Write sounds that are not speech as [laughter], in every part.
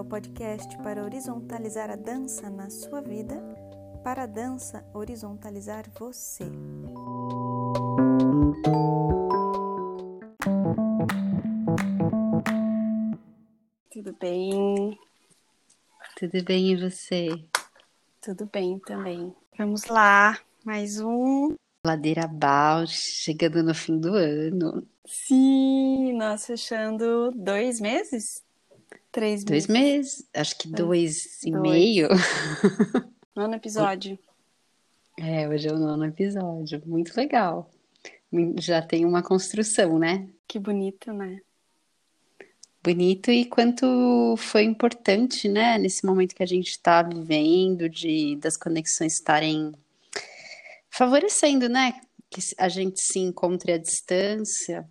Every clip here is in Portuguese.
É o podcast para horizontalizar a dança na sua vida, para a dança horizontalizar você. Tudo bem? Tudo bem e você? Tudo bem também. Vamos lá, mais um. Ladeira Bausch, chegando no fim do ano. Sim, nós fechando dois meses? Três Dois meses. meses, acho que Dois. dois e meio. [laughs] Nono episódio. É, hoje é o nono episódio, muito legal. Já tem uma construção, né? Que bonito, né? Bonito e quanto foi importante, né, nesse momento que a gente está vivendo, de das conexões estarem favorecendo, né, que a gente se encontre à distância,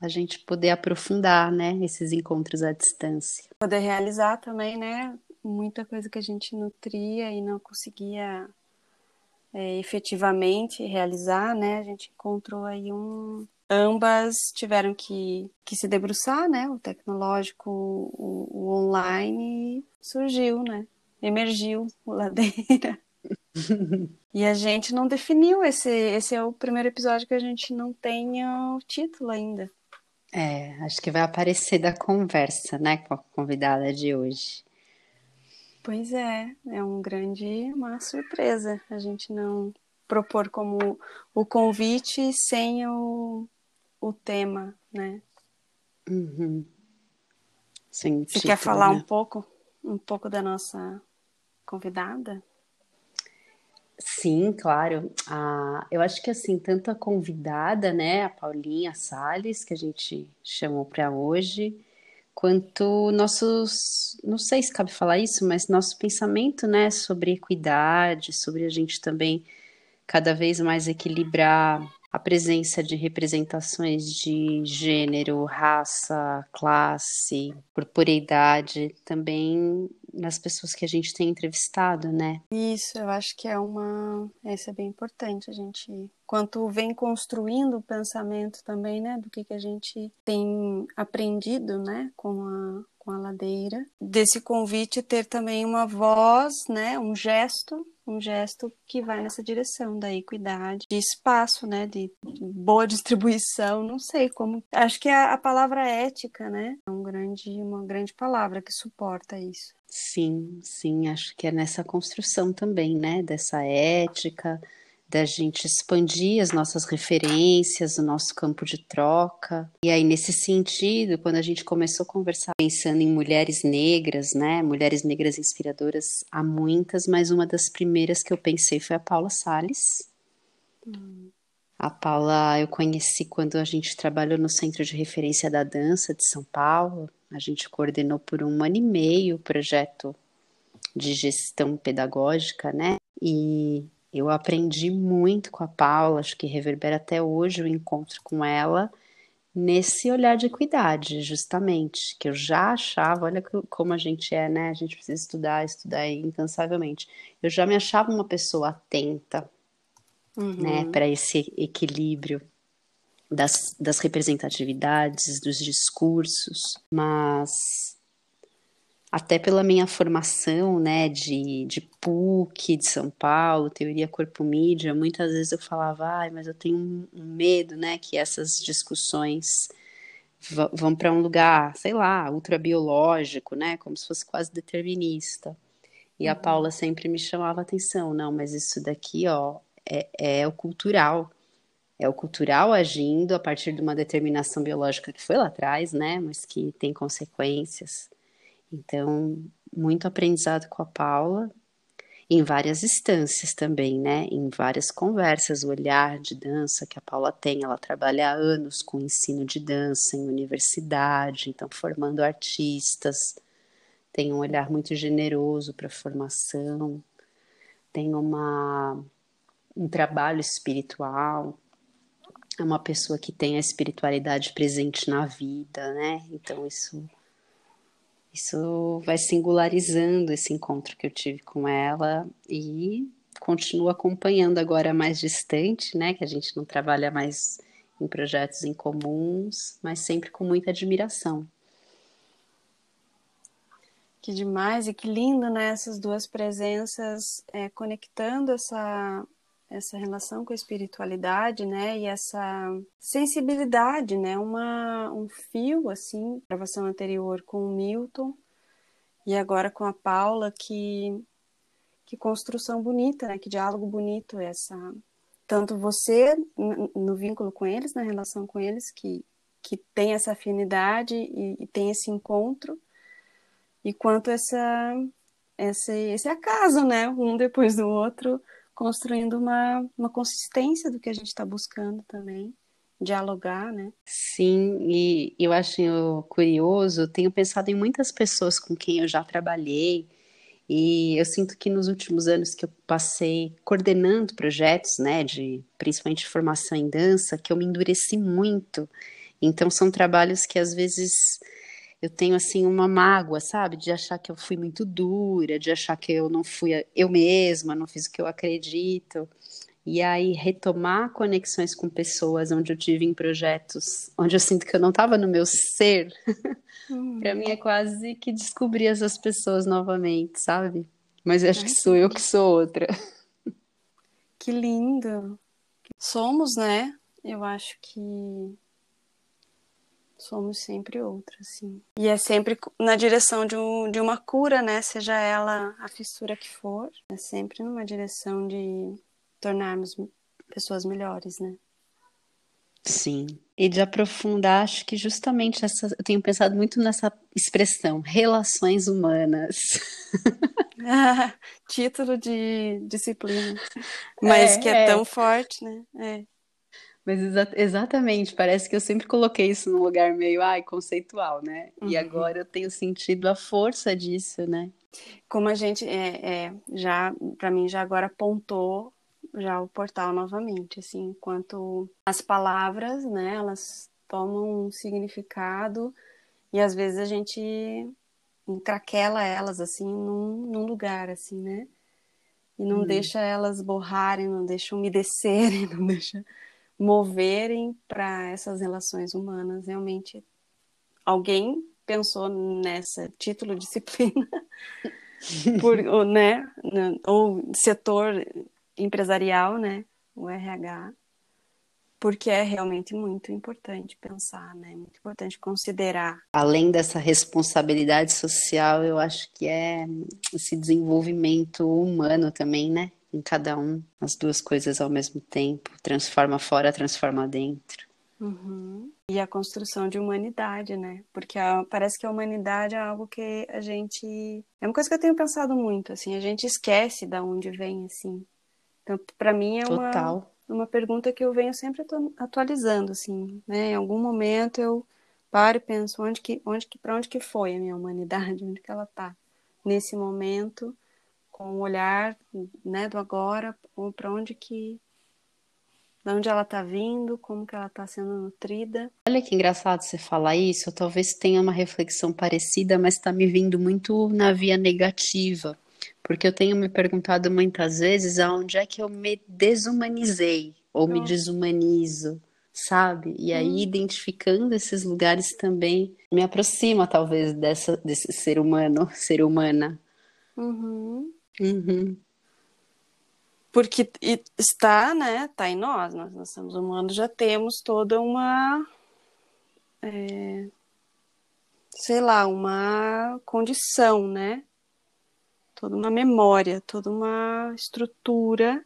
a gente poder aprofundar, né, esses encontros à distância. Poder realizar também, né? Muita coisa que a gente nutria e não conseguia é, efetivamente realizar, né? A gente encontrou aí um. Ambas tiveram que, que se debruçar, né? O tecnológico, o, o online surgiu, né? Emergiu o ladeira. [laughs] E a gente não definiu esse. Esse é o primeiro episódio que a gente não tem o título ainda. É, acho que vai aparecer da conversa, né, com a convidada de hoje. Pois é, é um grande, uma surpresa a gente não propor como o convite sem o, o tema, né? Uhum. Sem Você título, quer falar né? um pouco, um pouco da nossa convidada? Sim, claro. Ah, eu acho que assim, tanto a convidada, né, a Paulinha Salles, que a gente chamou para hoje, quanto nossos, não sei se cabe falar isso, mas nosso pensamento, né, sobre equidade, sobre a gente também cada vez mais equilibrar a presença de representações de gênero, raça, classe, corporeidade, também nas pessoas que a gente tem entrevistado, né? Isso, eu acho que é uma. Esse é bem importante, a gente. Quanto vem construindo o pensamento também, né, do que, que a gente tem aprendido, né, com a, com a ladeira. Desse convite ter também uma voz, né, um gesto, um gesto que vai nessa direção da equidade, de espaço, né, de, boa distribuição, não sei como. Acho que a, a palavra ética, né, é um grande, uma grande palavra que suporta isso. Sim, sim, acho que é nessa construção também, né? Dessa ética, da gente expandir as nossas referências, o nosso campo de troca. E aí, nesse sentido, quando a gente começou a conversar pensando em mulheres negras, né? Mulheres negras inspiradoras, há muitas, mas uma das primeiras que eu pensei foi a Paula Salles. A Paula eu conheci quando a gente trabalhou no Centro de Referência da Dança de São Paulo. A gente coordenou por um ano e meio o projeto de gestão pedagógica, né? E eu aprendi muito com a Paula, acho que reverbera até hoje o encontro com ela, nesse olhar de equidade, justamente, que eu já achava, olha co- como a gente é, né? A gente precisa estudar, estudar incansavelmente. Eu já me achava uma pessoa atenta, né, para esse equilíbrio das, das representatividades, dos discursos, mas até pela minha formação, né, de, de PUC de São Paulo, teoria corpo-mídia, muitas vezes eu falava, ai, mas eu tenho um, um medo, né, que essas discussões vão para um lugar, sei lá, ultrabiológico, né, como se fosse quase determinista. E a Paula sempre me chamava a atenção, não, mas isso daqui, ó, é, é o cultural. É o cultural agindo a partir de uma determinação biológica que foi lá atrás, né, mas que tem consequências. Então, muito aprendizado com a Paula. em várias instâncias também, né? Em várias conversas, o olhar de dança que a Paula tem, ela trabalha há anos com ensino de dança em universidade, então formando artistas, tem um olhar muito generoso para a formação, tem uma um trabalho espiritual, é uma pessoa que tem a espiritualidade presente na vida, né? Então isso isso vai singularizando esse encontro que eu tive com ela e continuo acompanhando agora mais distante, né? Que a gente não trabalha mais em projetos em comuns, mas sempre com muita admiração. Que demais e que lindo, né? Essas duas presenças é, conectando essa essa relação com a espiritualidade, né, e essa sensibilidade, né, uma, um fio, assim, gravação anterior com o Milton e agora com a Paula, que, que construção bonita, né, que diálogo bonito essa, tanto você no vínculo com eles, na relação com eles, que, que tem essa afinidade e, e tem esse encontro, e quanto essa, esse, esse acaso, né, um depois do outro, construindo uma, uma consistência do que a gente está buscando também, dialogar, né? Sim, e eu acho curioso, tenho pensado em muitas pessoas com quem eu já trabalhei, e eu sinto que nos últimos anos que eu passei coordenando projetos, né, de principalmente formação em dança, que eu me endureci muito. Então são trabalhos que às vezes eu tenho assim uma mágoa, sabe, de achar que eu fui muito dura, de achar que eu não fui eu mesma, não fiz o que eu acredito. E aí retomar conexões com pessoas onde eu tive em projetos, onde eu sinto que eu não estava no meu ser, [laughs] hum. para mim é quase que descobrir essas pessoas novamente, sabe? Mas eu acho que sou eu que sou outra. Que lindo. Somos, né? Eu acho que somos sempre outras, sim. E é sempre na direção de, um, de uma cura, né? Seja ela a fissura que for, é sempre numa direção de tornarmos pessoas melhores, né? Sim. E de aprofundar, acho que justamente essa, eu tenho pensado muito nessa expressão, relações humanas. ah, [laughs] [laughs] título de disciplina. Mas é, que é, é, tão forte, né? É. Mas exa exatamente, parece que eu sempre coloquei isso num lugar meio, ai, conceitual, né? Uhum. E agora eu tenho sentido a força disso, né? Como a gente é, é já, para mim, já agora apontou já o portal novamente, assim, enquanto as palavras, né, elas tomam um significado e às vezes a gente encraquela elas, assim, num, num lugar, assim, né? E não hum. deixa elas borrarem, não deixa umedecerem, [laughs] não deixa moverem para essas relações humanas. Realmente, alguém pensou nessa título disciplina, [laughs] por, ou, né, ou setor empresarial, né, o RH, porque é realmente muito importante pensar, né? Muito importante considerar. Além dessa responsabilidade social, eu acho que é esse desenvolvimento humano também, né? Em cada um, as duas coisas ao mesmo tempo, transforma fora, transforma dentro. Uhum. E a construção de humanidade, né? Porque a, parece que a humanidade é algo que a gente. É uma coisa que eu tenho pensado muito, assim, a gente esquece de onde vem, assim. Então, para mim é uma, uma pergunta que eu venho sempre atualizando, assim, né? Em algum momento eu paro e penso onde que, onde que, para onde que foi a minha humanidade, [laughs] onde que ela está nesse momento com o olhar né, do agora, para onde que. De onde ela está vindo, como que ela está sendo nutrida. Olha que engraçado você falar isso. Eu talvez tenha uma reflexão parecida, mas está me vindo muito na via negativa. Porque eu tenho me perguntado muitas vezes aonde é que eu me desumanizei ou me desumanizo, sabe? E aí, hum. identificando esses lugares também me aproxima, talvez, dessa, desse ser humano, [laughs] ser humana. Uhum. Uhum. Porque está, né? Está em nós, nós, nós somos humanos, já temos toda uma. É, sei lá, uma condição, né? Toda uma memória, toda uma estrutura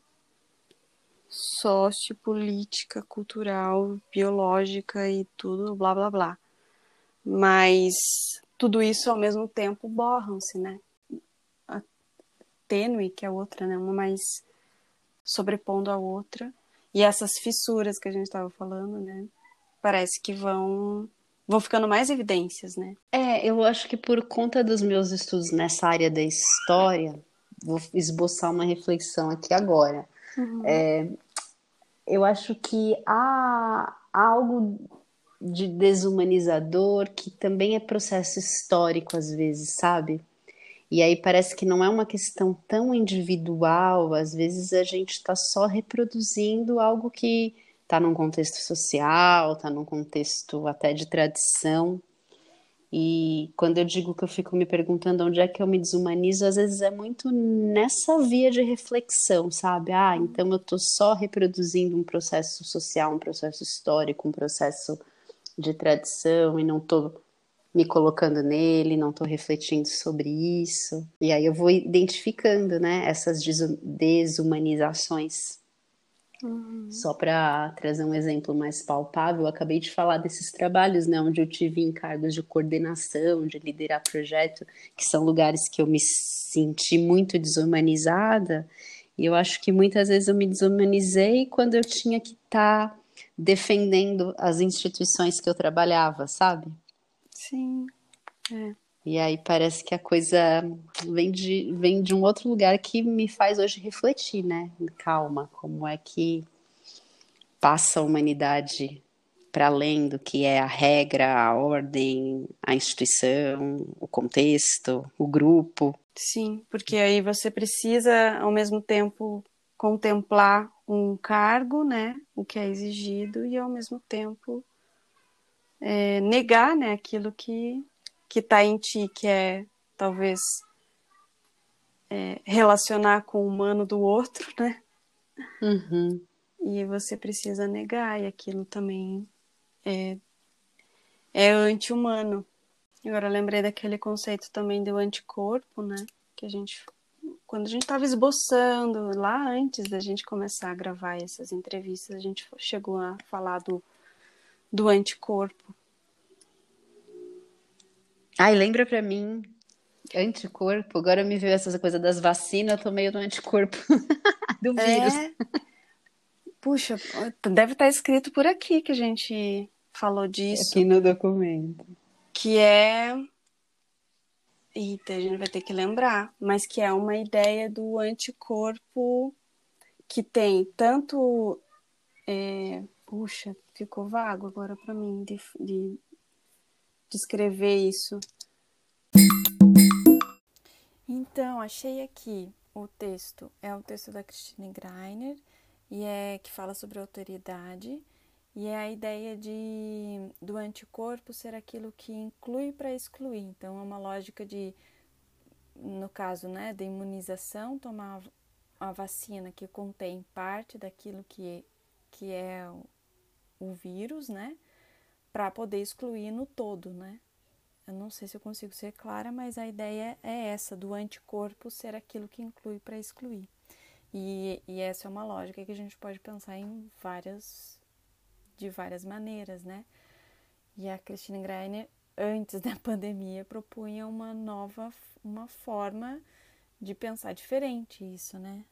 sociopolítica, cultural, biológica e tudo, blá blá blá. Mas tudo isso ao mesmo tempo borram-se, né? Tênue que a outra, né? Uma mais sobrepondo a outra. E essas fissuras que a gente estava falando, né? Parece que vão vão ficando mais evidências, né? É, eu acho que por conta dos meus estudos nessa área da história, vou esboçar uma reflexão aqui agora. Uhum. É, eu acho que há algo de desumanizador que também é processo histórico às vezes, sabe? E aí parece que não é uma questão tão individual, às vezes a gente está só reproduzindo algo que está num contexto social, está num contexto até de tradição. E quando eu digo que eu fico me perguntando onde é que eu me desumanizo, às vezes é muito nessa via de reflexão, sabe? Ah, então eu estou só reproduzindo um processo social, um processo histórico, um processo de tradição e não estou me colocando nele, não estou refletindo sobre isso. E aí eu vou identificando, né, essas desumanizações. Uhum. Só para trazer um exemplo mais palpável, eu acabei de falar desses trabalhos, né, onde eu tive encargos de coordenação, de liderar projeto, que são lugares que eu me senti muito desumanizada. E eu acho que muitas vezes eu me desumanizei quando eu tinha que estar tá defendendo as instituições que eu trabalhava, sabe? Sim. É. E aí parece que a coisa vem de, vem de um outro lugar que me faz hoje refletir, né? Calma, como é que passa a humanidade para além do que é a regra, a ordem, a instituição, o contexto, o grupo. Sim, porque aí você precisa, ao mesmo tempo, contemplar um cargo, né? O que é exigido, e ao mesmo tempo é, negar né, aquilo que que está em ti, que é talvez é, relacionar com o humano do outro, né? Uhum. E você precisa negar, e aquilo também é, é anti-humano. Agora, lembrei daquele conceito também do anticorpo, né? Que a gente, quando a gente estava esboçando, lá antes da gente começar a gravar essas entrevistas, a gente chegou a falar do, do anticorpo. Ai, lembra pra mim, anticorpo, agora me veio essa coisa das vacinas, eu tô meio no anticorpo [laughs] do vírus. É... Puxa, deve estar escrito por aqui que a gente falou disso. Aqui no documento. Que é. Eita, a gente vai ter que lembrar, mas que é uma ideia do anticorpo que tem tanto. É... Puxa, ficou vago agora para mim de, de descrever isso. Então, achei aqui o texto. É o texto da Christine Greiner e é que fala sobre autoridade e é a ideia de do anticorpo ser aquilo que inclui para excluir. Então, é uma lógica de no caso, né, da imunização, tomar a vacina que contém parte daquilo que que é o, vírus, né? para poder excluir no todo, né? Eu não sei se eu consigo ser clara, mas a ideia é essa, do anticorpo ser aquilo que inclui para excluir. E, e, essa é uma lógica que a gente pode pensar em várias, de várias maneiras, né? E a Christine Greiner, antes [laughs] da pandemia, propunha uma nova, uma forma de pensar diferente isso, né?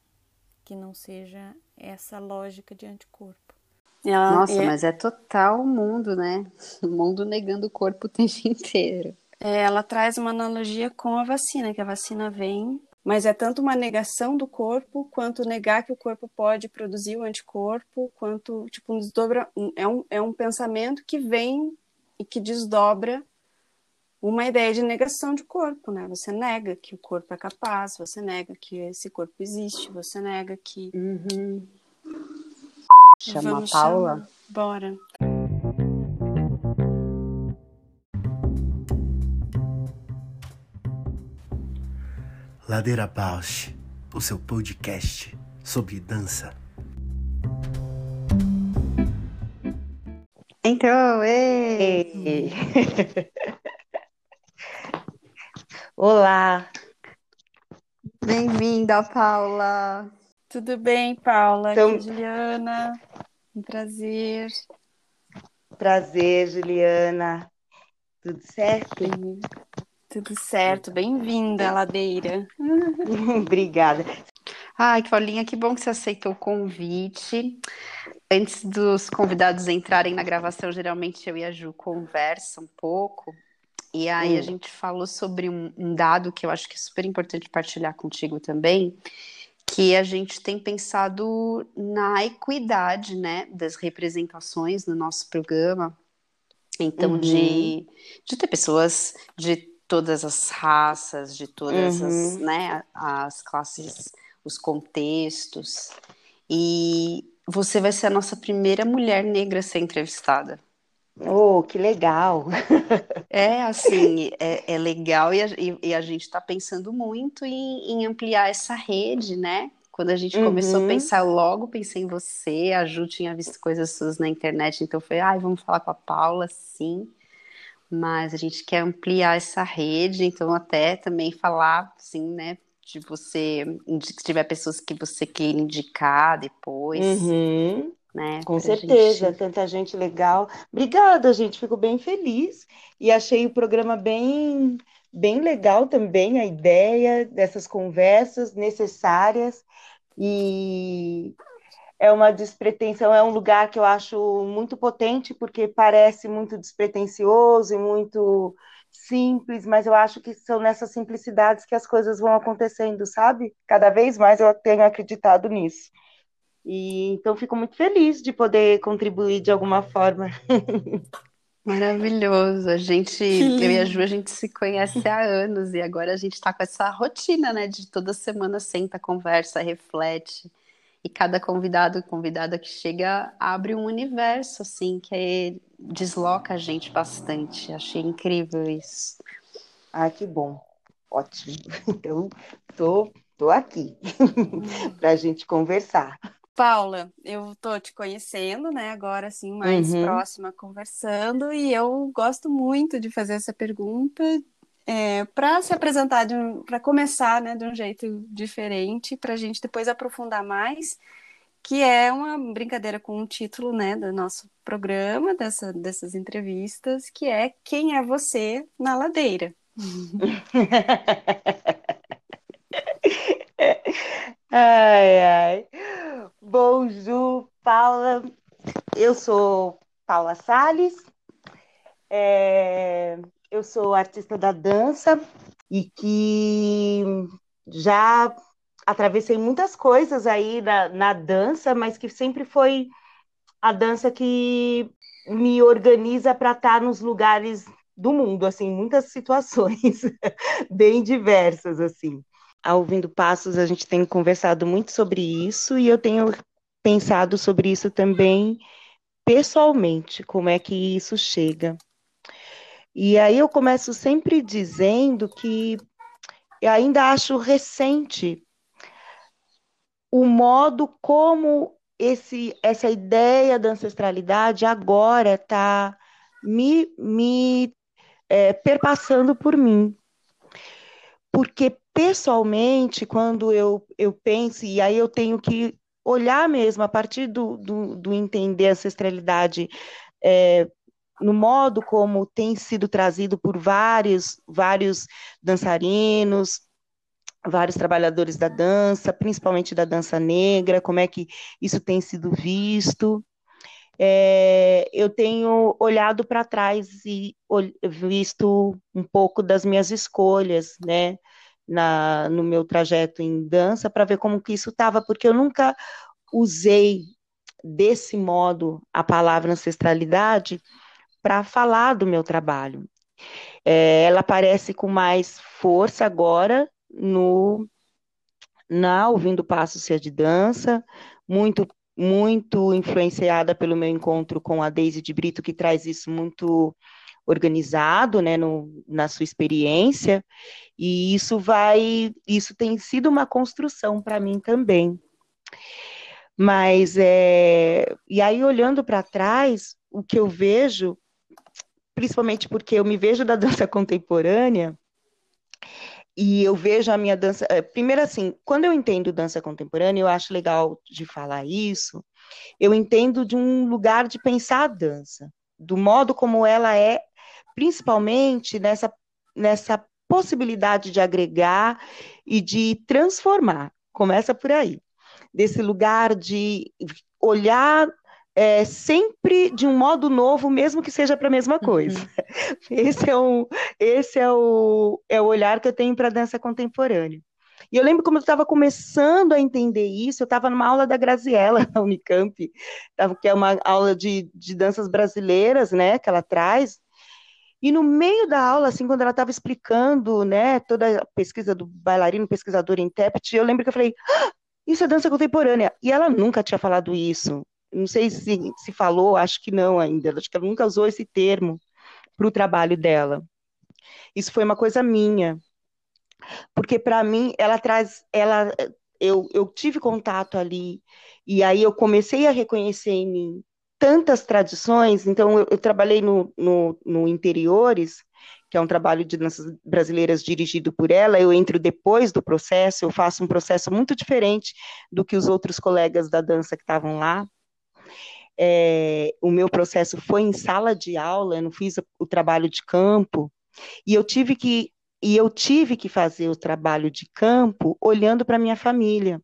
Que não seja essa lógica de anticorpo. Ela, Nossa, é... mas é total o mundo, né? O mundo negando o corpo o tempo [laughs] inteiro. É, ela traz uma analogia com a vacina, que a vacina vem, mas é tanto uma negação do corpo, quanto negar que o corpo pode produzir o anticorpo, quanto, tipo, um desdobra... é, um, é um pensamento que vem e que desdobra uma ideia de negação de corpo, né? Você nega que o corpo é capaz, você nega que esse corpo existe, você nega que... Uhum. Chama Vamos a Paula? Chamar. Bora. Ladeira Bausch, o seu podcast sobre dança. Entrou! Ei! [laughs] Olá! Bem-vinda, Paula! Tudo bem, Paula? Então... Aqui, Juliana. Um prazer. Prazer, Juliana. Tudo certo? Tudo certo, bem-vinda, Ladeira. [laughs] Obrigada. Ai, Paulinha, que bom que você aceitou o convite. Antes dos convidados entrarem na gravação, geralmente eu e a Ju conversam um pouco. E aí hum. a gente falou sobre um, um dado que eu acho que é super importante partilhar contigo também, que a gente tem pensado na equidade, né, das representações no nosso programa. Então, uhum. de, de ter pessoas de todas as raças, de todas uhum. as, né, as classes os contextos. E você vai ser a nossa primeira mulher negra a ser entrevistada. Oh, que legal! É assim, é, é legal e a, e a gente está pensando muito em, em, ampliar essa rede, né? Quando a gente uhum. começou a pensar, logo pensei em você, a Ju tinha visto coisas suas na internet, então foi, ai, vamos falar com a Paula, sim. Mas a gente quer ampliar essa rede, então até também falar, assim, né, de você, se tiver pessoas que você queira indicar depois. Uhum. Né, Com certeza, gente... tanta gente legal. Obrigada, gente, fico bem feliz e achei o programa bem, bem legal também, a ideia dessas conversas necessárias e é uma despretensão, é um lugar que eu acho muito potente porque parece muito despretensioso e muito simples, mas eu acho que são nessas simplicidades que as coisas vão acontecendo, sabe? Cada vez mais eu tenho acreditado nisso. E então fico muito feliz de poder contribuir de alguma forma. [laughs] Maravilhoso. A gente, eu e a Ju, a gente se conhece há anos e agora a gente está com essa rotina, né? De toda semana senta, conversa, reflete. E cada convidado convidada que chega abre um universo, assim, que é, desloca a gente bastante. Achei incrível isso. Ah, que bom. Ótimo. [laughs] Então, tô, tô aqui [laughs] para a gente conversar. Paula, eu tô te conhecendo, né? Agora, assim, mais uhum. próxima, conversando, e eu gosto muito de fazer essa pergunta é, para se apresentar, um, para começar né, de um jeito diferente, para a gente depois aprofundar mais, que é uma brincadeira com o título né, do nosso programa, dessa, dessas entrevistas, que é Quem é Você na Ladeira? [laughs] ai, ai. Bom, Ju, Paula, eu sou Paula Sales, é, eu sou artista da dança e que já atravessei muitas coisas aí na, na dança, mas que sempre foi a dança que me organiza para estar nos lugares do mundo, assim, muitas situações [laughs] bem diversas, assim. Ao Ouvindo Passos, a gente tem conversado muito sobre isso e eu tenho pensado sobre isso também pessoalmente, como é que isso chega. E aí eu começo sempre dizendo que eu ainda acho recente o modo como esse, essa ideia da ancestralidade agora está me, me é, perpassando por mim. Porque, pessoalmente, quando eu, eu penso, e aí eu tenho que olhar mesmo, a partir do, do, do entender a ancestralidade é, no modo como tem sido trazido por vários, vários dançarinos, vários trabalhadores da dança, principalmente da dança negra, como é que isso tem sido visto. É, eu tenho olhado para trás e visto um pouco das minhas escolhas, né, na, no meu trajeto em dança, para ver como que isso estava, porque eu nunca usei desse modo a palavra ancestralidade para falar do meu trabalho. É, ela aparece com mais força agora no na ouvindo Passos de Dança, muito muito influenciada pelo meu encontro com a Daisy de Brito, que traz isso muito organizado, né, no, na sua experiência, e isso vai, isso tem sido uma construção para mim também. Mas, é, e aí olhando para trás, o que eu vejo principalmente porque eu me vejo da [laughs] dança contemporânea e eu vejo a minha dança. Eh, primeiro, assim, quando eu entendo dança contemporânea, eu acho legal de falar isso. Eu entendo de um lugar de pensar a dança, do modo como ela é, principalmente nessa, nessa possibilidade de agregar e de transformar. Começa por aí. Desse lugar de olhar é, sempre de um modo novo, mesmo que seja para a mesma coisa. Uhum. [laughs] Esse, é o, esse é, o, é o olhar que eu tenho para a dança contemporânea. E eu lembro como eu estava começando a entender isso, eu estava numa aula da Graziella, [laughs] na Unicamp, que é uma aula de, de danças brasileiras, né, que ela traz, e no meio da aula, assim, quando ela estava explicando, né, toda a pesquisa do bailarino, pesquisador e intérprete, eu lembro que eu falei, ah, isso é dança contemporânea. E ela nunca tinha falado isso. Não sei se se falou, acho que não ainda. Acho que ela nunca usou esse termo para o trabalho dela. Isso foi uma coisa minha, porque para mim ela traz, ela, eu, eu tive contato ali e aí eu comecei a reconhecer em mim tantas tradições. Então eu, eu trabalhei no, no, no interiores que é um trabalho de danças brasileiras dirigido por ela, eu entro depois do processo, eu faço um processo muito diferente do que os outros colegas da dança que estavam lá. É, o meu processo foi em sala de aula, eu não fiz o trabalho de campo, e eu tive que e eu tive que fazer o trabalho de campo olhando para minha família.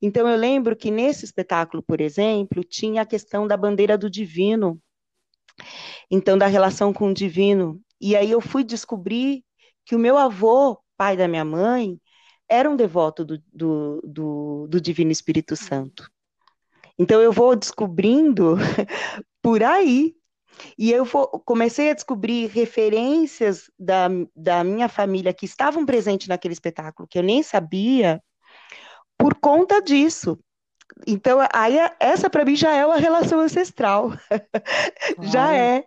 Então eu lembro que nesse espetáculo, por exemplo, tinha a questão da bandeira do divino. Então da relação com o divino. E aí eu fui descobrir que o meu avô, pai da minha mãe, era um devoto do, do, do, do Divino Espírito Santo. Então eu vou descobrindo [laughs] por aí. E eu vou, comecei a descobrir referências da, da minha família que estavam presentes naquele espetáculo, que eu nem sabia, por conta disso. Então, aí essa para mim já é uma relação ancestral. [laughs] já é.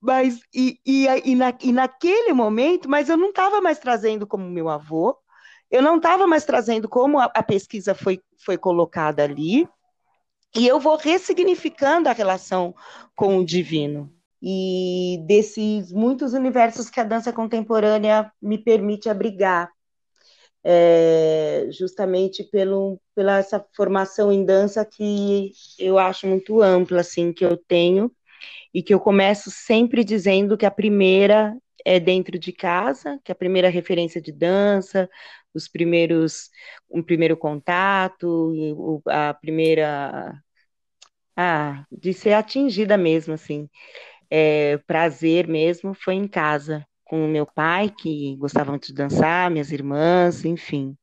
Mas, e, e, e, na, e naquele momento, mas eu não estava mais trazendo como meu avô, eu não estava mais trazendo como a, a, pesquisa foi, foi colocada ali, e eu vou ressignificando a relação com o divino. E desses muitos universos que a dança contemporânea me permite abrigar é, justamente pelo, pela essa formação em dança que eu acho muito ampla, assim, que eu tenho, e que eu começo sempre dizendo que a primeira é dentro de casa, que a primeira referência de dança, os primeiros, um primeiro contato, a primeira, ah, de ser atingida mesmo, assim, é, prazer mesmo, foi em casa, com o meu pai, que gostava muito de dançar, minhas irmãs, enfim.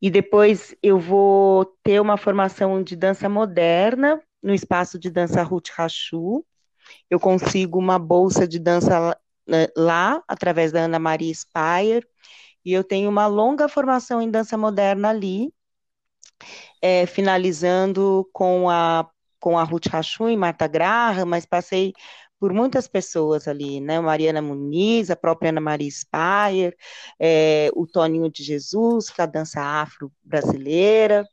E depois eu vou ter uma formação de dança moderna no espaço de dança Ruth Rachu. Eu consigo uma bolsa de dança né, lá, através da Ana Maria Spire, e eu tenho uma longa formação em dança moderna ali, é, finalizando com a, com a Ruth Rachu e Marta Graham, mas passei por muitas pessoas ali, né? Mariana Muniz, a própria Ana Maria Spayer, é, o Toninho de Jesus, que é a dança afro brasileira.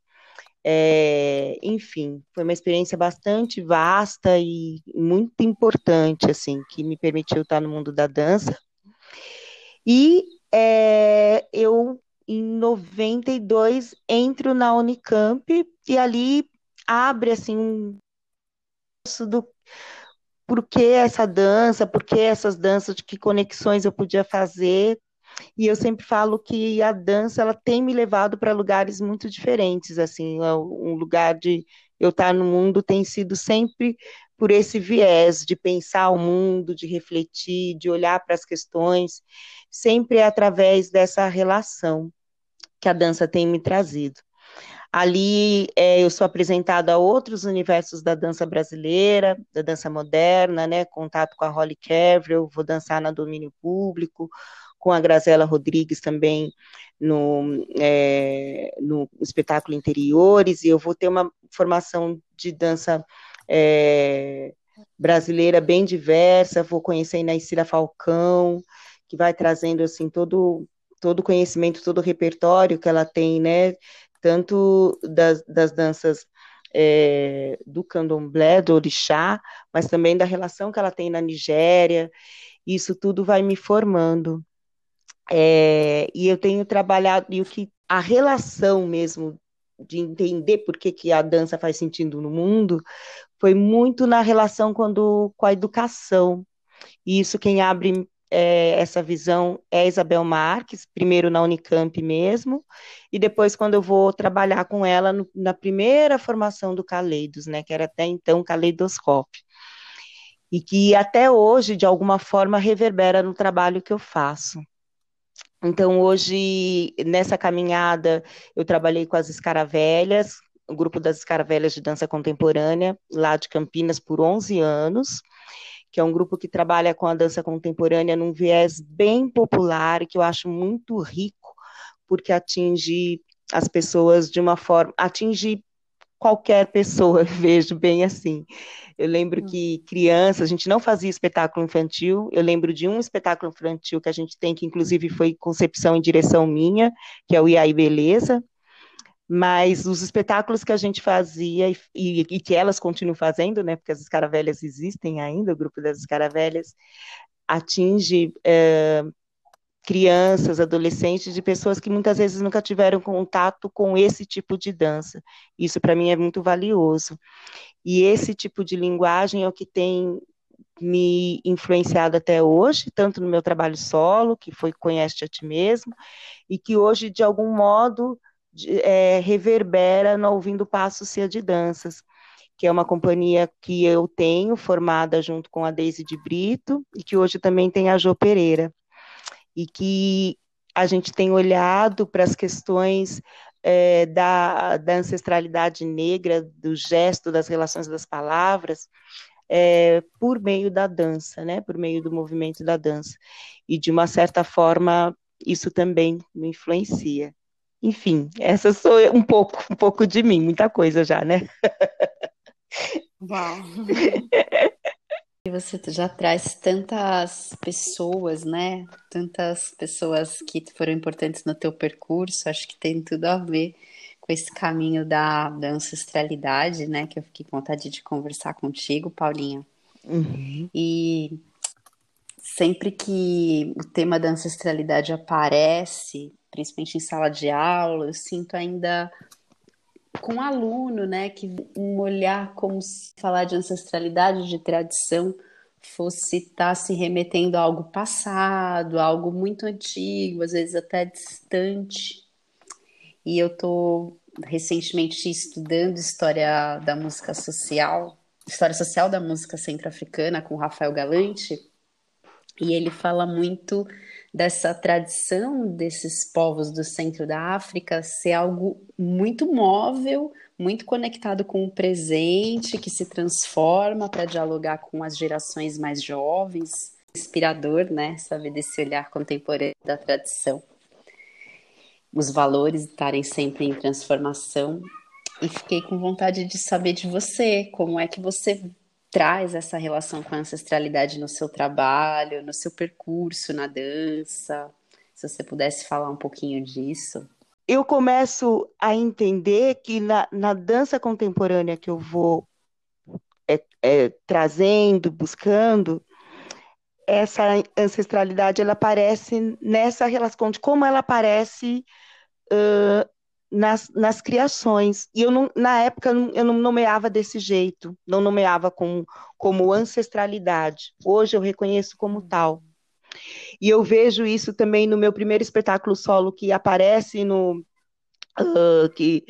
É, enfim, foi uma experiência bastante vasta e muito importante, assim, que me permitiu estar no mundo da dança. E é, eu, em 92, entro na Unicamp e ali abre, assim, um do por que essa dança, por que essas danças, de que conexões eu podia fazer. E eu sempre falo que a dança ela tem me levado para lugares muito diferentes, assim, é um lugar de eu estar no mundo tem sido sempre por esse viés de pensar o mundo, de refletir, de olhar para as questões, sempre é através dessa relação que a dança tem me trazido. Ali é, eu sou apresentada a outros universos da dança brasileira, da dança moderna, né? Contato com a Holly Cavrel, vou dançar na domínio público, com a Grazela Rodrigues também no, é, no espetáculo Interiores, e eu vou ter uma formação de dança é, brasileira bem diversa, vou conhecer a Inaicira Falcão, que vai trazendo assim todo todo conhecimento, todo o repertório que ela tem, né, tanto das, das danças é, do candomblé, do orixá, mas também da relação que ela tem na Nigéria. Isso tudo vai me formando. É, e eu tenho trabalhado, e o que a relação mesmo de entender por que, que a dança faz sentido no mundo foi muito na relação quando, com a educação. E isso quem abre é, essa visão é Isabel Marques, primeiro na Unicamp mesmo, e depois quando eu vou trabalhar com ela no, na primeira formação do Caleidos, né, que era até então Caleidoscópio, e que até hoje, de alguma forma, reverbera no trabalho que eu faço. Então, hoje, nessa caminhada, eu trabalhei com as Escaravelhas, o grupo das Escaravelhas de Dança Contemporânea, lá de Campinas, por 11 anos, que é um grupo que trabalha com a dança contemporânea num viés bem popular, que eu acho muito rico, porque atinge as pessoas de uma forma, atinge qualquer pessoa, [laughs] vejo bem assim. Eu lembro que criança, a gente não fazia espetáculo infantil. Eu lembro de um espetáculo infantil que a gente tem, que inclusive foi concepção e direção minha, que é o Iai Beleza. Mas os espetáculos que a gente fazia e, e, e que elas continuam fazendo, né? Porque as escaravelhas existem ainda, o grupo das escaravelhas atinge é, crianças, adolescentes, de pessoas que muitas vezes nunca tiveram contato com esse tipo de dança. Isso para mim é muito valioso. E esse tipo de linguagem é o que tem me influenciado até hoje, tanto no meu trabalho solo, que foi Conhece a Ti Mesmo, e que hoje, de algum modo, é, reverbera no Ouvindo Passos Cia de Danças, que é uma companhia que eu tenho, formada junto com a Deise de Brito, e que hoje também tem a Jo Pereira e que a gente tem olhado para as questões é, da, da, ancestralidade negra, do gesto, das relações das palavras, é, por meio da dança, né, por meio do movimento da dança. E, de uma certa forma, isso também me influencia. Enfim, essa sou um pouco, um pouco de mim, muita coisa já, né? Uau! [laughs] Você já traz tantas pessoas, né? Tantas pessoas que foram importantes no teu percurso, acho que tem tudo a ver com esse caminho da, da ancestralidade, né? Que eu fiquei com vontade de conversar contigo, Paulinha. Uhum. E sempre que o tema da ancestralidade aparece, principalmente em sala de aula, eu sinto ainda com um aluno, né, que um olhar como se falar de ancestralidade, de tradição, fosse estar tá se remetendo a algo passado, a algo muito antigo, às vezes até distante. E eu estou recentemente estudando história da música social, história social da música centro-africana com Rafael Galante, e ele fala muito dessa tradição desses povos do centro da África ser algo muito móvel, muito conectado com o presente, que se transforma para dialogar com as gerações mais jovens. Inspirador, né? Saber desse olhar contemporâneo da tradição. Os valores estarem sempre em transformação. E fiquei com vontade de saber de você, como é que você traz essa relação com a ancestralidade no seu trabalho, no seu percurso na dança? Se você pudesse falar um pouquinho disso. Eu começo a entender que na, na dança contemporânea que eu vou é, é, trazendo, buscando, essa ancestralidade ela aparece nessa relação de como ela aparece uh, nas, nas criações. E eu não, na época eu não nomeava desse jeito, não nomeava com, como ancestralidade. Hoje eu reconheço como tal. E eu vejo isso também no meu primeiro espetáculo solo que aparece no uh, que,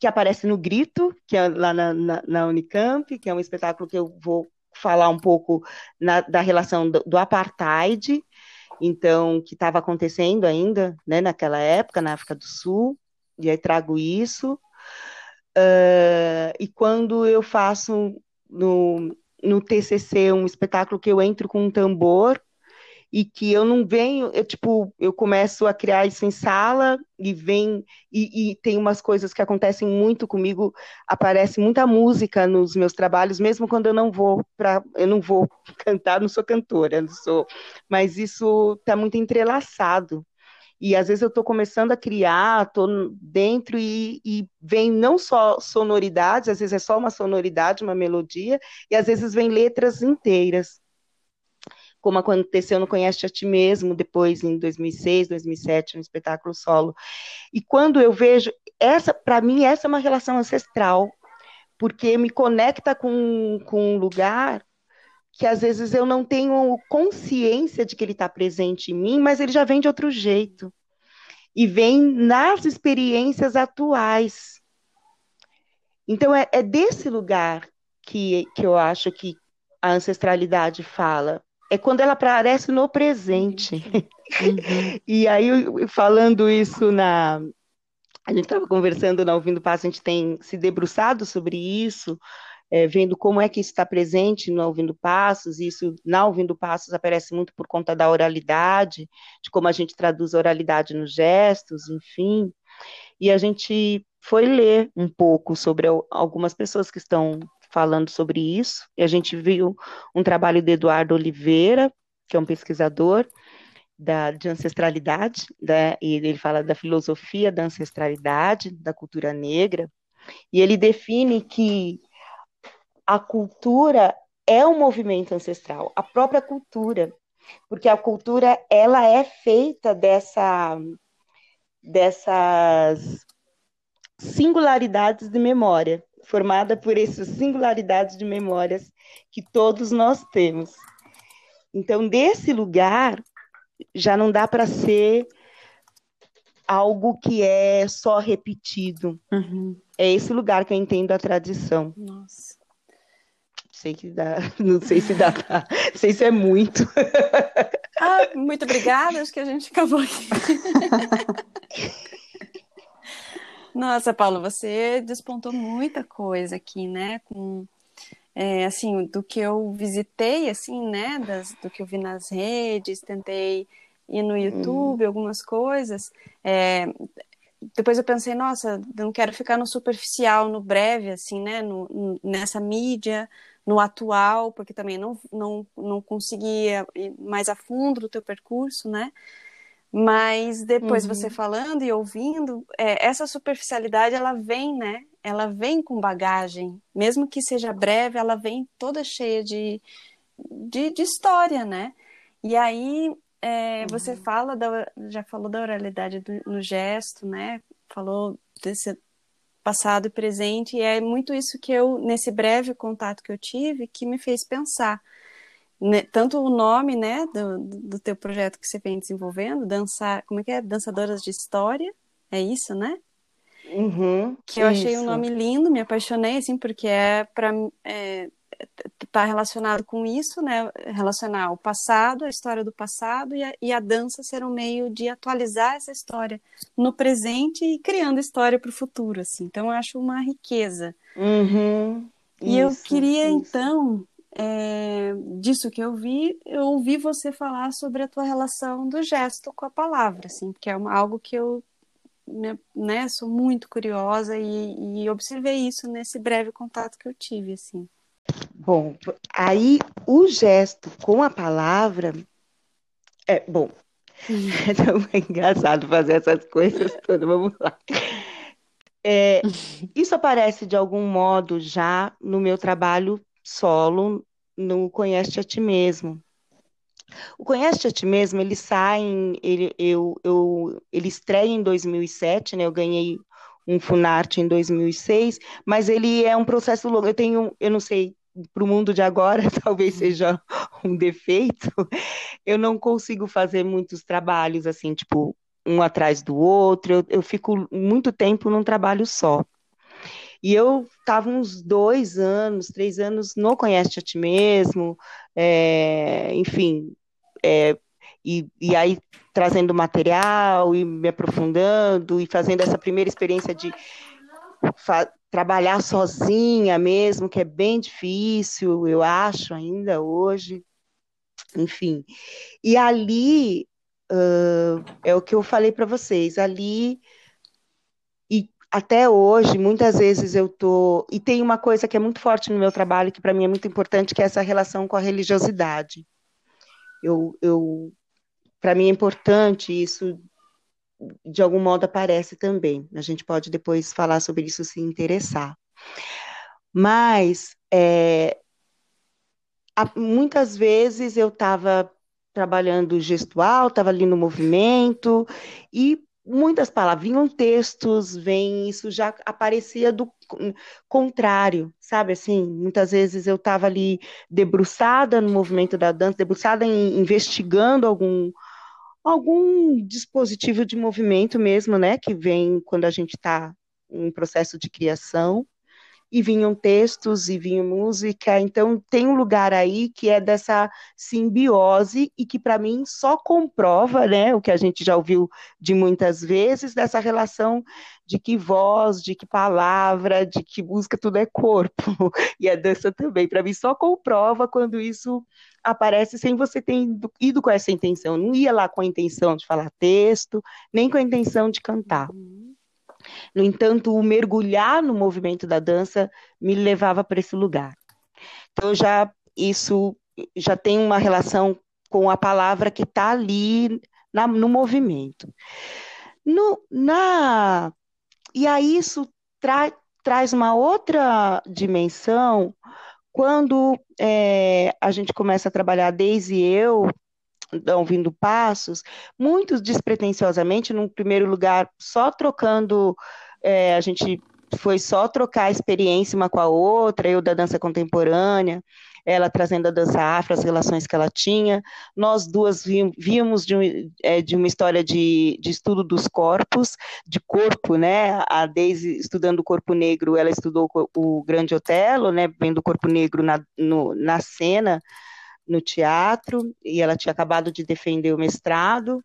que aparece no Grito, que é lá na, na, na, Unicamp, que é um espetáculo que eu vou falar um pouco na, da relação do, do apartheid, então que estava acontecendo ainda, né, naquela época na África do Sul e aí trago isso. Uh, e quando eu faço no, no TCC um espetáculo que eu entro com um tambor e que eu não venho, eu tipo, eu começo a criar isso em sala e vem e, e, tem umas coisas que acontecem muito comigo, aparece muita música nos meus trabalhos, mesmo quando eu não vou para, eu não vou [laughs] cantar, não sou cantora, não sou, mas isso está muito entrelaçado. E às vezes eu estou começando a criar, estou dentro e, e, vem não só sonoridades, às vezes é só uma sonoridade, uma melodia, e às vezes vem letras inteiras. Como aconteceu no Conhece a Ti Mesmo, depois em 2006, 2007, no espetáculo solo. E quando eu vejo, essa, para mim, essa é uma relação ancestral, porque me conecta com, com um lugar que às vezes eu não tenho consciência de que ele está presente em mim, mas ele já vem de outro jeito. E vem nas experiências atuais. Então, é, é desse lugar que, que eu acho que a ancestralidade fala. É quando ela aparece no presente. Uhum. [laughs] e aí, falando isso na. A gente estava conversando na Ouvindo Passo, a gente tem se debruçado sobre isso, é, vendo como é que está presente no Ouvindo Passos, e isso na Ouvindo Passos aparece muito por conta da oralidade, de como a gente traduz a oralidade nos gestos, enfim. E a gente foi ler um pouco sobre algumas pessoas que estão falando sobre isso, e a gente viu um trabalho de Eduardo Oliveira, que é um pesquisador da, de ancestralidade, né, e ele fala da filosofia da ancestralidade, da cultura negra, e ele define que a cultura é um movimento ancestral, a própria cultura, porque a cultura ela é feita dessa dessas singularidades de memória, formada por essas singularidades de memórias que todos nós temos. Então, desse lugar já não dá para ser algo que é só repetido. Uhum. É esse lugar que eu entendo a tradição. Nossa sei que dá, [laughs] não sei se dá, não [laughs] sei se é muito. [laughs] Ah, muito obrigada, acho que a gente acabou aqui. Nossa, Paulo, você despontou muita coisa aqui, né? Com, é, assim, do que eu visitei, assim, né? Das, do que eu vi nas redes, tentei ir no YouTube, hum. algumas coisas. É, depois eu pensei, nossa, não quero ficar no superficial, no breve, assim, né? No, nessa mídia, no atual, porque também não, não, não conseguia ir mais a fundo do teu percurso, né? Mas depois uhum. você falando e ouvindo, é, essa superficialidade ela vem, né? Ela vem com bagagem, mesmo que seja breve, ela vem toda cheia de, de, de história, né? E aí é, uhum. você fala da, já falou da oralidade do, no gesto, né? Falou desse passado e presente, e é muito isso que eu, nesse breve contato que eu tive, que me fez pensar. Né, tanto o nome, né, do, do teu projeto que você vem desenvolvendo, dançar, como é que é? Dançadoras de História, é isso, né? Uhum, que eu achei um nome lindo, me apaixonei, assim, porque é para é, está relacionado com isso, né? Relacionar o passado, a história do passado e a, e a dança ser um meio de atualizar essa história no presente e criando história para o futuro, assim. Então, eu acho uma riqueza. Uhum. E isso, eu queria, isso. então, é, disso que eu vi, eu ouvi você falar sobre a tua relação do gesto com a palavra, assim, porque é uma, algo que eu né, sou muito curiosa e, e observei isso nesse breve contato que eu tive, assim. Bom, aí o gesto com a palavra é bom. [laughs] É tão engraçado fazer essas coisas todas. Vamos lá. É, isso aparece de algum modo já no meu trabalho solo no Conhece a Ti Mesmo. O Conhece a Ti Mesmo, ele sai, em, ele, eu, eu, ele estreia em 2007, né? Eu ganhei um Funarte em 2006, mas ele é um processo longo. Eu tenho, eu não sei para o mundo de agora [laughs] talvez uhum. seja um defeito, eu não consigo fazer muitos trabalhos assim, tipo, um atrás do outro, eu, eu fico muito tempo num trabalho só. E eu estava uns dois anos, três anos no Conhece a Ti Mesmo, é, enfim, é, e, e aí trazendo material e me aprofundando e fazendo essa primeira experiência de trabalhar sozinha mesmo, que é bem difícil, eu acho, ainda hoje. Enfim. E ali, uh, é o que eu falei para vocês, ali. E até hoje, muitas vezes eu tô. E tem uma coisa que é muito forte no meu trabalho, que para mim é muito importante, que é essa relação com a religiosidade. Eu, eu para mim é importante isso de algum modo aparece também. A gente pode depois falar sobre isso se interessar. Mas é, muitas vezes eu estava trabalhando gestual, estava ali no movimento, e muitas palavras, vinham textos, vem, isso já aparecia do contrário, sabe assim? Muitas vezes eu estava ali debruçada no movimento da dança, debruçada em investigando algum algum dispositivo de movimento mesmo, né, que vem quando a gente está em processo de criação, e vinham textos e vinha música, então tem um lugar aí que é dessa simbiose e que para mim só comprova, né, o que a gente já ouviu de muitas vezes dessa relação de que voz, de que palavra, de que música tudo é corpo [laughs] e a dança também. Para mim só comprova quando isso aparece sem você ter ido com essa intenção. Não ia lá com a intenção de falar texto, nem com a intenção de cantar. Uhum. No entanto, o mergulhar no movimento da dança me levava para esse lugar. Então, já isso já tem uma relação com a palavra que está ali na, no movimento. No, na, e aí isso tra, traz uma outra dimensão quando é, a gente começa a trabalhar, desde eu, ouvindo passos, muitos despretensiosamente, num primeiro lugar, só trocando, é, a gente foi só trocar experiência uma com a outra, eu da dança contemporânea, ela trazendo a dança afro, as relações que ela tinha. Nós duas vimos de, é, de uma história de, de, estudo dos corpos, de corpo, né? A Daisy estudando o corpo negro, ela estudou o, o Grande Otelo, né? Vendo o corpo negro na, no, na cena, no teatro e ela tinha acabado de defender o mestrado.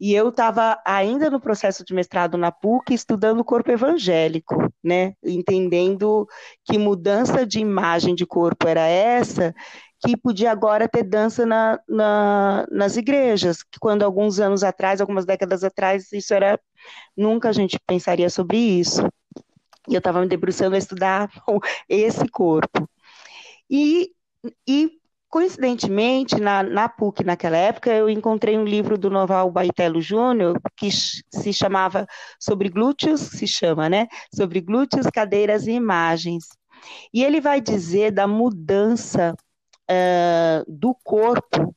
E eu estava ainda no processo de mestrado na PUC, estudando o corpo evangélico, né? Entendendo que mudança de imagem de corpo era essa, que podia agora ter dança na, na, nas igrejas, que quando alguns anos atrás, algumas décadas atrás, isso era. Nunca a gente pensaria sobre isso. E eu estava me debruçando a estudar [laughs] esse corpo. E, e Coincidentemente, na, na PUC naquela época, eu encontrei um livro do Noval Baitello Júnior que se chamava Sobre Glúteos, se chama, né? Sobre glúteos, cadeiras e imagens. E ele vai dizer da mudança uh, do corpo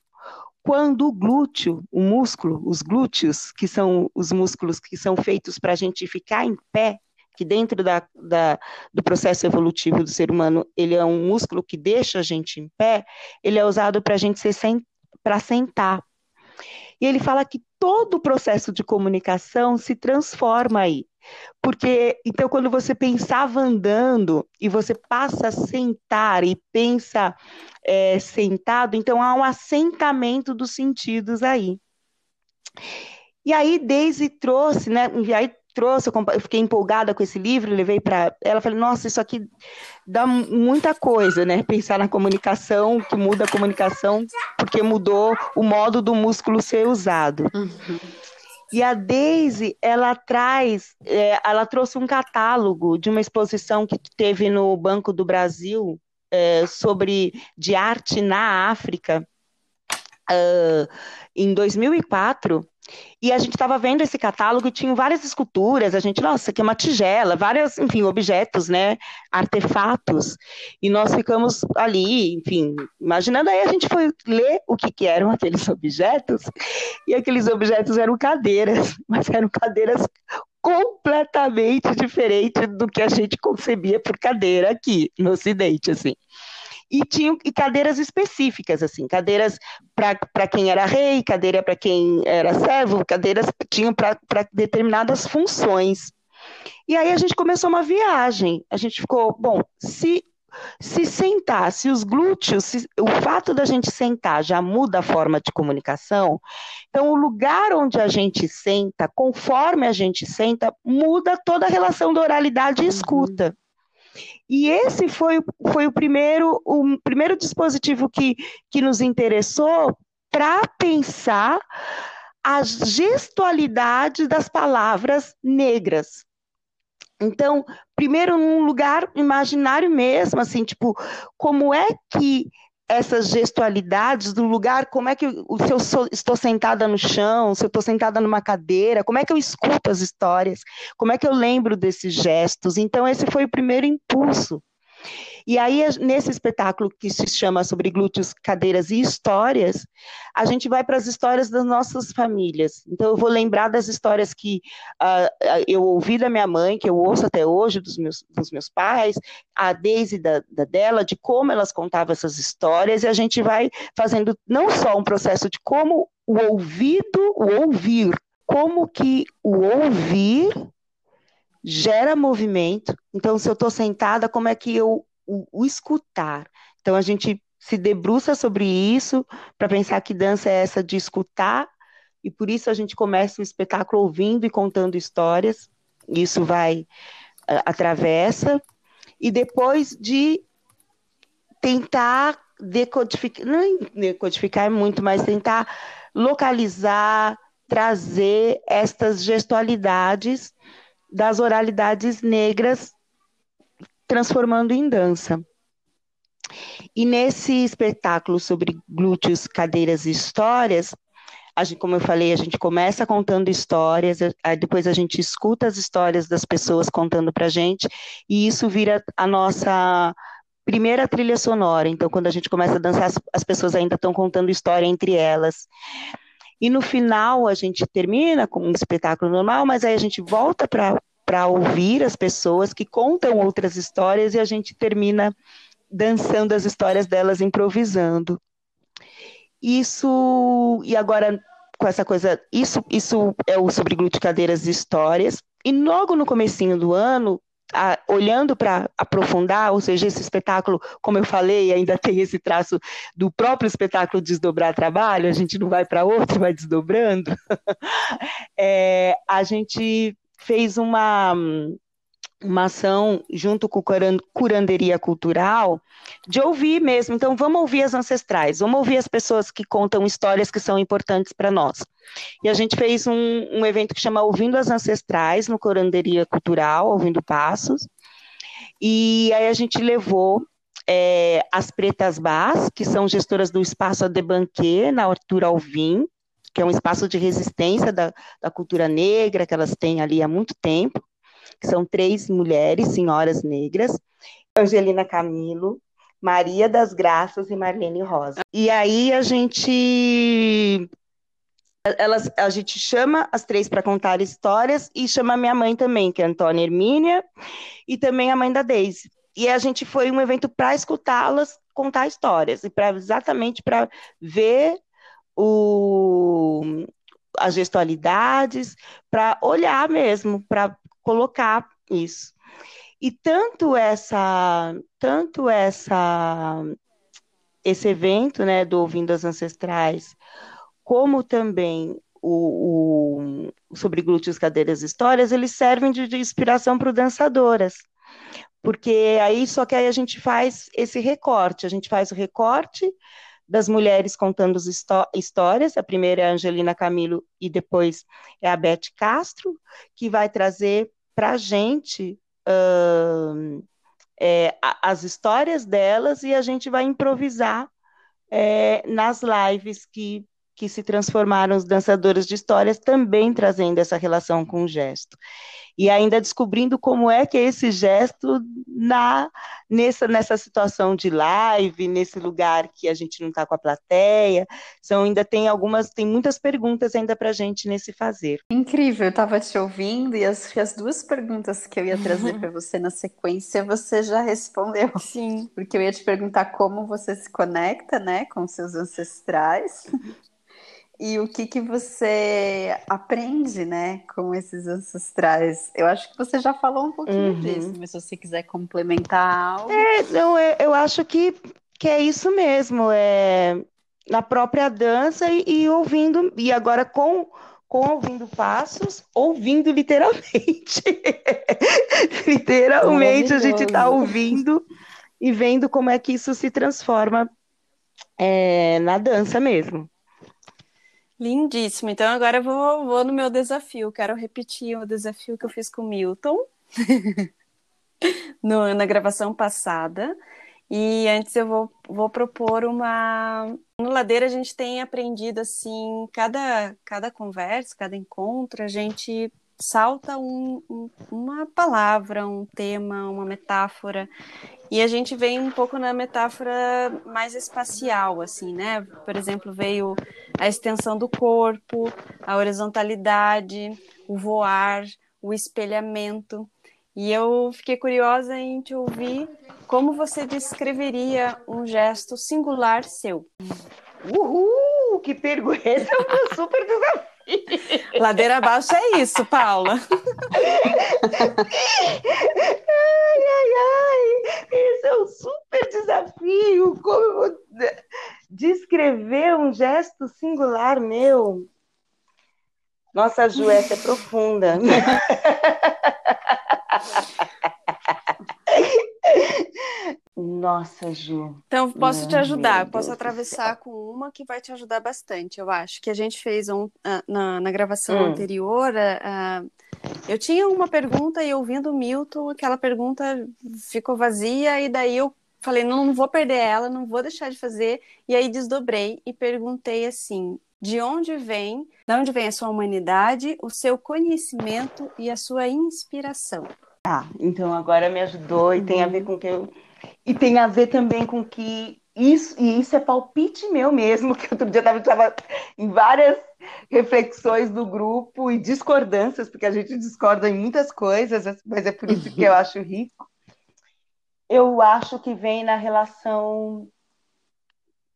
quando o glúteo, o músculo, os glúteos, que são os músculos que são feitos para a gente ficar em pé, que dentro da, da, do processo evolutivo do ser humano, ele é um músculo que deixa a gente em pé, ele é usado para a gente ser para sentar. E ele fala que todo o processo de comunicação se transforma aí. Porque, então, quando você pensava andando e você passa a sentar e pensa é, sentado, então há um assentamento dos sentidos aí. E aí Daisy trouxe, né? E aí trouxe, eu fiquei empolgada com esse livro, levei para ela, falei, nossa, isso aqui dá muita coisa, né? Pensar na comunicação, que muda a comunicação, porque mudou o modo do músculo ser usado. Uhum. E a Daisy, ela traz, é, ela trouxe um catálogo de uma exposição que teve no Banco do Brasil é, sobre de arte na África, uh, em 2004, e a gente estava vendo esse catálogo e tinha várias esculturas, a gente, nossa, aqui é uma tigela, vários, enfim, objetos, né, artefatos, e nós ficamos ali, enfim, imaginando, aí a gente foi ler o que, que eram aqueles objetos, e aqueles objetos eram cadeiras, [laughs] mas eram cadeiras completamente diferentes do que a gente concebia por cadeira aqui no Ocidente, assim e tinham e cadeiras específicas, assim, cadeiras para quem era rei, cadeira para quem era servo, cadeiras tinham para determinadas funções. E aí a gente começou uma viagem. A gente ficou, bom, se se sentar, se os glúteos, se, o fato da gente sentar já muda a forma de comunicação, então o lugar onde a gente senta, conforme a gente senta, muda toda a relação da oralidade e uhum. escuta. E esse foi, foi o, primeiro, o primeiro dispositivo que, que nos interessou para pensar a gestualidade das palavras negras. Então, primeiro num lugar imaginário mesmo, assim, tipo, como é que essas gestualidades do lugar, como é que se eu sou, estou sentada no chão, se eu estou sentada numa cadeira, como é que eu escuto as histórias, como é que eu lembro desses gestos. Então, esse foi o primeiro impulso E aí, nesse espetáculo que se chama Sobre Glúteos, Cadeiras e Histórias, a gente vai para as histórias das nossas famílias. Então, eu vou lembrar das histórias que uh, eu ouvi da minha mãe, que eu ouço até hoje, dos meus, dos meus pais, a Daisy da, da dela, de como elas contavam essas histórias, e a gente vai fazendo não só um processo de como o ouvido, o ouvir, como que o ouvir gera movimento. Então, se eu estou sentada, como é que eu o, o escutar? Então, a gente se debruça sobre isso para pensar que dança é essa de escutar, e por isso a gente começa o espetáculo ouvindo e contando histórias. Isso vai atravessa e depois de tentar decodificar, não decodificar é muito, mas tentar localizar, trazer estas gestualidades das oralidades negras transformando em dança. E nesse espetáculo sobre glúteos, cadeiras e histórias, gente, como eu falei, a gente começa contando histórias, aí depois a gente escuta as histórias das pessoas contando para a gente, e isso vira a nossa primeira trilha sonora. Então, quando a gente começa a dançar, as pessoas ainda estão contando história entre elas. E no final a gente termina com um espetáculo normal, mas aí a gente volta para ouvir as pessoas que contam outras histórias e a gente termina dançando as histórias delas, improvisando. Isso, e agora com essa coisa, isso, isso é o sobre glúteo cadeiras e histórias. E logo no comecinho do ano, a, olhando para aprofundar, ou seja, esse espetáculo, como eu falei, ainda tem esse traço do próprio espetáculo desdobrar trabalho, a gente não vai para outro, vai desdobrando. [laughs] é, a gente fez uma uma ação junto com Curanderia Cultural de ouvir mesmo. Então, vamos ouvir as ancestrais, vamos ouvir as pessoas que contam histórias que são importantes para nós. E a gente fez um, um, evento que chama Ouvindo as Ancestrais, no Curanderia Cultural, Ouvindo Passos. E aí a gente levou é, as Pretas Bás, que são gestoras do Espaço Adebanquê, na Arthur Alvim, que é um espaço de resistência da, da cultura negra, que elas têm ali há muito tempo que são três mulheres, senhoras negras, Angelina Camilo, Maria das Graças e Marlene Rosa. E aí a gente elas, a gente chama as três para contar histórias e chama minha mãe também, que é Antônia Hermínia, e também a mãe da Deise. E a gente foi um evento para escutá-las contar histórias, e para exatamente para ver o, as gestualidades, para olhar mesmo, para colocar isso. E tanto essa, tanto essa, esse evento, né, do Ouvindo as Ancestrais, como também o, o sobre glúteos, cadeiras, histórias, eles servem de, de inspiração para dançadoras, porque aí só que aí a gente faz esse recorte, a gente faz o recorte das mulheres contando as histórias. A primeira é a Angelina Camilo e depois é a Beth Castro, que vai trazer para a gente é, as histórias delas e a gente vai improvisar é, nas lives que que se transformaram os dançadores de histórias, também trazendo essa relação com o gesto. E ainda descobrindo como é que é esse gesto na, nessa, nessa situação de live, nesse lugar que a gente não está com a plateia. São, ainda tem algumas, tem muitas perguntas ainda para a gente nesse fazer. Incrível, eu estava te ouvindo e as, as duas perguntas que eu ia trazer para [laughs] você na sequência, você já respondeu. Sim. Porque eu ia te perguntar como você se conecta, né, com seus ancestrais e o que, que você aprende, né, com esses ancestrais? Eu acho que você já falou um pouquinho uhum. disso, mas se você quiser complementar algo. É, não, eu, eu acho que, que é isso mesmo, é na própria dança e, e ouvindo, e agora com, com ouvindo passos, ouvindo literalmente. [laughs] literalmente a gente está ouvindo e vendo como é que isso se transforma é, na dança mesmo. Lindíssimo. Então agora eu vou, vou no meu desafio. Quero repetir o desafio que eu fiz com o Milton [laughs] no, na gravação passada. E antes eu vou, vou propor uma. No Ladeira a gente tem aprendido assim, cada, cada conversa, cada encontro, a gente salta um, um, uma palavra, um tema, uma metáfora. E a gente vem um pouco na metáfora mais espacial, assim, né? Por exemplo, veio a extensão do corpo, a horizontalidade, o voar, o espelhamento. E eu fiquei curiosa em te ouvir como você descreveria um gesto singular seu. Uhul! Que pergunta! [laughs] Esse é um super desafio. Ladeira abaixo é isso, Paula. [laughs] ai, ai, ai! Esse é um super desafio. Como eu vou descrever um gesto singular meu? Nossa, Ju, essa é profunda. Nossa, Ju. Então, posso te ajudar. Posso atravessar com uma que vai te ajudar bastante, eu acho. Que a gente fez um, uh, na, na, gravação hum. anterior. Uh, eu tinha uma pergunta e ouvindo o Milton, aquela pergunta ficou vazia, e daí eu falei: não, não vou perder ela, não vou deixar de fazer. E aí desdobrei e perguntei assim: de onde vem, de onde vem a sua humanidade, o seu conhecimento e a sua inspiração? Ah, então agora me ajudou e tem a ver com que eu e tem a ver também com que isso, e isso é palpite meu mesmo, [laughs] que outro dia eu estava em várias reflexões do grupo e discordâncias, porque a gente discorda em muitas coisas, mas é por isso que eu acho rico. Eu acho que vem na relação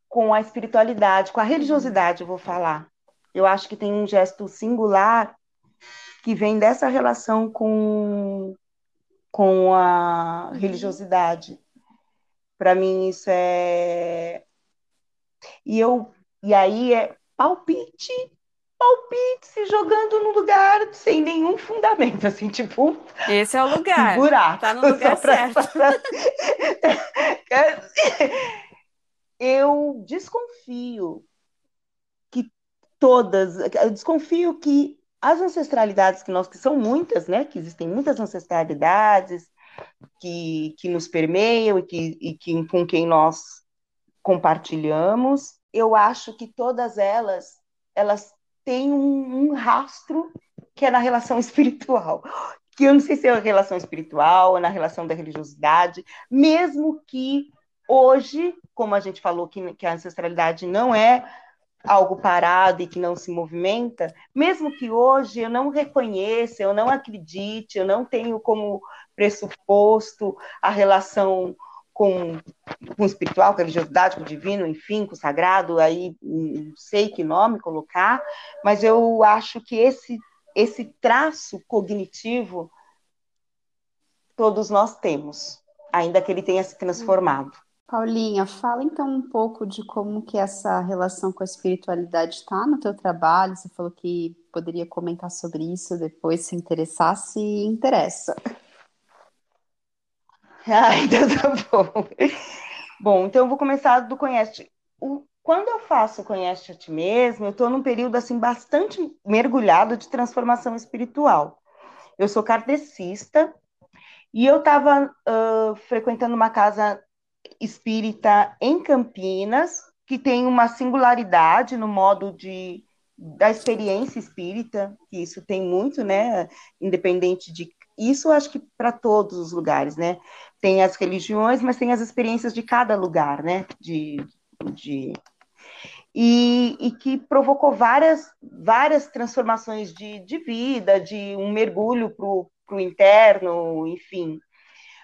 com a espiritualidade, com a religiosidade, eu vou falar. Eu acho que tem um gesto singular que vem dessa relação com, com a religiosidade. Para mim isso é e eu e aí é palpite, palpite se jogando no lugar sem nenhum fundamento, assim, tipo Esse é o lugar. Buraco. Tá no lugar [laughs] certo. [laughs] eu desconfio que todas, eu desconfio que as ancestralidades que nós que são muitas, né, que existem muitas ancestralidades, que, que nos permeiam e, que, e que, com quem nós compartilhamos. Eu acho que todas elas, elas têm um, um rastro que é na relação [laughs] espiritual, que eu não sei se é a relação espiritual ou na relação da religiosidade, mesmo que hoje, como a gente falou que, que a ancestralidade não é algo parado e que não se movimenta, mesmo que hoje eu não reconheça, eu não acredite, eu não tenho como pressuposto a relação com, com o espiritual, com a religiosidade, com o divino, enfim, com o sagrado, aí não sei que nome colocar, mas eu acho que esse, esse traço cognitivo todos nós temos, ainda que ele tenha se transformado. Paulinha, fala então um pouco de como que essa relação com a espiritualidade está no teu trabalho. Você falou que poderia comentar sobre isso depois, se interessar, se interessa. [laughs] Ah, então tá bom. Bom, então eu vou começar do conhece. O, quando eu faço conhece a ti mesmo, eu estou num período assim bastante mergulhado de transformação espiritual. Eu sou kardecista e eu estava uh, frequentando uma casa espírita em Campinas que tem uma singularidade no modo de da experiência espírita, que isso tem muito, né, independente de isso acho que para todos os lugares, né? Tem as religiões, mas tem as experiências de cada lugar, né? De, de... E, e que provocou várias, várias transformações de, de vida, de um mergulho para o interno, enfim.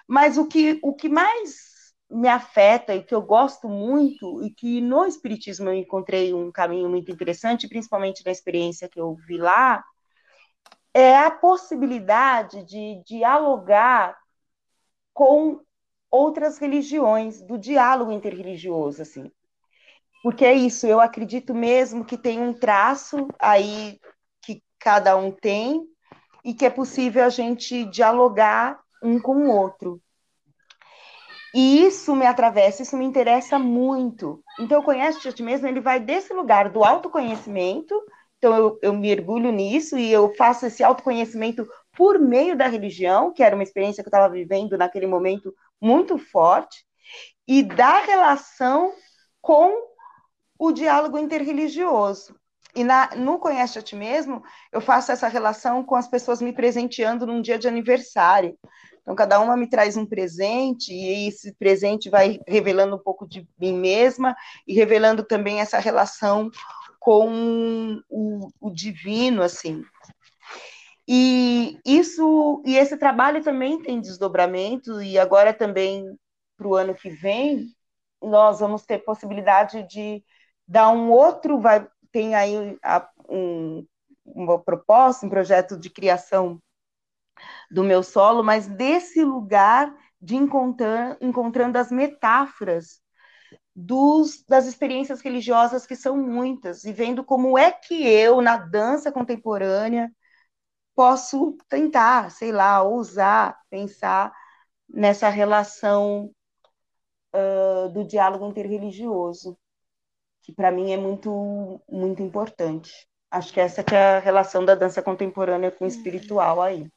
Mas o que, o que mais me afeta e que eu gosto muito, e que no Espiritismo eu encontrei um caminho muito interessante, principalmente na experiência que eu vi lá, é a possibilidade de dialogar com outras religiões, do diálogo interreligioso, assim. Porque é isso, eu acredito mesmo que tem um traço aí que cada um tem e que é possível a gente dialogar um com o outro. E isso me atravessa, isso me interessa muito. Então, o Conhece a Ti Mesmo, ele vai desse lugar do autoconhecimento, então eu, eu mergulho nisso e eu faço esse autoconhecimento por meio da religião, que era uma experiência que eu estava vivendo naquele momento muito forte, e da relação com o diálogo interreligioso. E na, no Conhece a Ti Mesmo, eu faço essa relação com as pessoas me presenteando num dia de aniversário. Então, cada uma me traz um presente, e esse presente vai revelando um pouco de mim mesma e revelando também essa relação com o, o divino, assim. E isso e esse trabalho também tem desdobramento, e agora também para o ano que vem, nós vamos ter possibilidade de dar um outro, vai, tem aí a, um, uma proposta, um projeto de criação do meu solo, mas desse lugar de encontrar, encontrando as metáforas dos, das experiências religiosas que são muitas, e vendo como é que eu, na dança contemporânea, posso tentar, sei lá, ousar pensar nessa relação uh, do diálogo interreligioso, que para mim é muito, muito importante. Acho que essa que é a relação da dança contemporânea com o espiritual aí.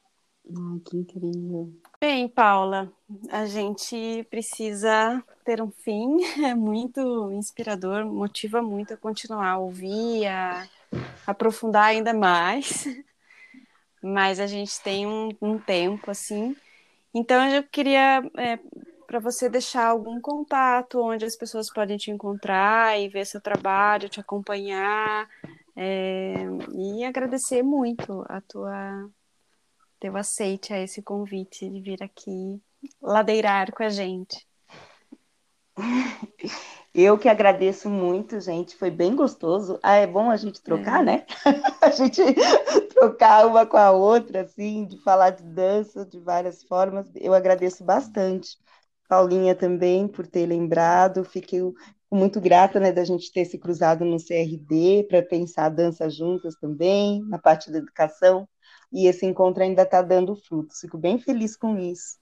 Ai, que incrível. Bem, Paula, a gente precisa ter um fim, [laughs] é muito inspirador, motiva muito a continuar a ouvir, a aprofundar ainda mais, [laughs] mas a gente tem um, um tempo assim. Então, eu queria é, para você deixar algum contato onde as pessoas podem te encontrar e ver seu trabalho, te acompanhar, é, e agradecer muito a tua teu aceite a esse convite de vir aqui ladeirar com a gente. [laughs] Eu que agradeço muito, gente. Foi bem gostoso. Ah, é bom a gente trocar, é. né? [laughs] a gente [laughs] trocar uma com a outra, assim, de falar de dança de várias formas. Eu agradeço bastante. Paulinha também por ter lembrado. Fiquei muito grata, né, da gente ter se cruzado no CRD para pensar a dança juntas também, na parte da educação. E esse encontro ainda está dando frutos. Fico bem feliz com isso.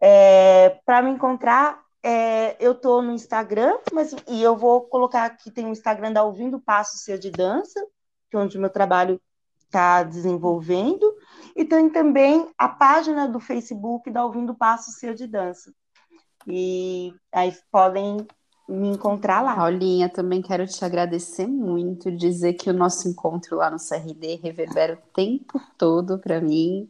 É, para me encontrar, é, eu estou no Instagram, mas e eu vou colocar aqui, tem o Instagram da Ouvindo Passo Ser de Dança, que é onde o meu trabalho está desenvolvendo, e tem também a página do Facebook da Ouvindo Passo Ser de Dança. E aí podem me encontrar lá. Paulinha, também quero te agradecer muito, dizer que o nosso encontro lá no CRD reverbera o tempo todo para mim.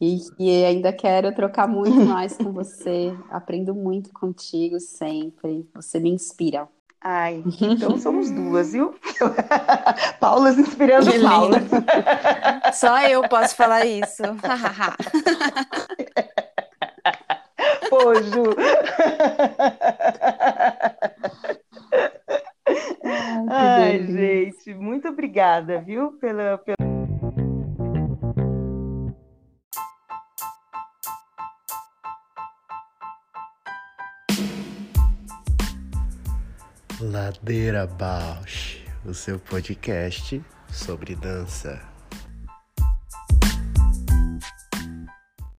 E, ainda quero trocar muito [laughs] mais com você. Aprendo muito contigo sempre. Você me inspira. Ai, então somos duas, viu? [laughs] Paulas inspirando que Paulas. [laughs] Só eu posso falar isso. Pô, Ju. Ai, gente, muito obrigada, viu, pela, pela... Ladeira Bausch, o seu podcast sobre dança.